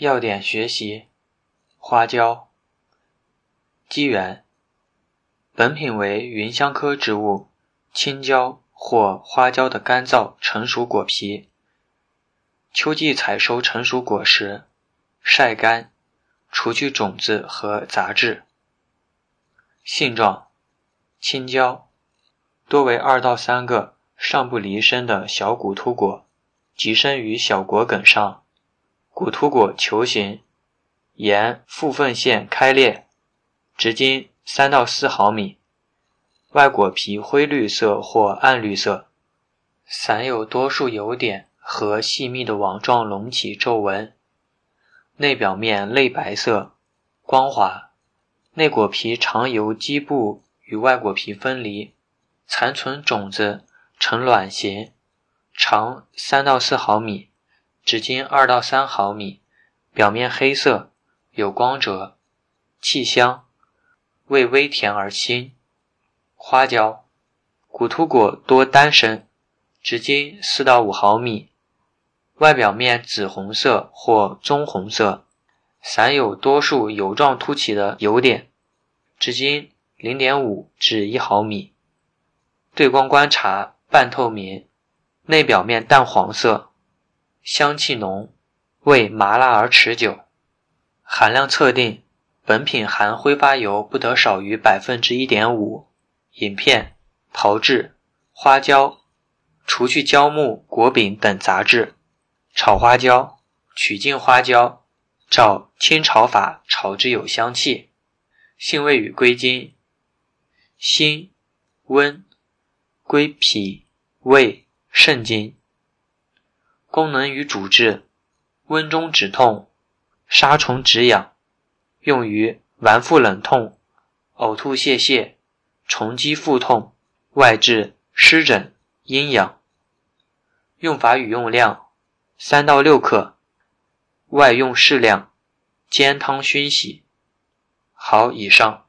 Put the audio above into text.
要点学习：花椒。机缘：本品为芸香科植物青椒或花椒的干燥成熟果皮。秋季采收成熟果实，晒干，除去种子和杂质。性状：青椒，多为二到三个上不离身的小骨突果，集生于小果梗上。古突果球形，沿附缝线开裂，直径三到四毫米，外果皮灰绿色或暗绿色，散有多数油点和细密的网状隆起皱纹，内表面类白色，光滑，内果皮常由基部与外果皮分离，残存种子呈卵形，长三到四毫米。直径二到三毫米，表面黑色，有光泽，气香，味微甜而清。花椒，古突果多单生，直径四到五毫米，外表面紫红色或棕红色，散有多数油状凸起的油点，直径零点五至一毫米，对光观察半透明，内表面淡黄色。香气浓，味麻辣而持久。含量测定：本品含挥发油不得少于百分之一点五。饮片：炮制：花椒，除去胶木、果柄等杂质。炒花椒：取净花椒，照清炒法炒至有香气。性味与归经：辛、温，归脾、胃、肾经。功能与主治：温中止痛、杀虫止痒，用于脘腹冷痛、呕吐泄泻、虫积腹痛，外治湿疹、阴痒。用法与用量：三到六克，外用适量，煎汤熏洗。好，以上。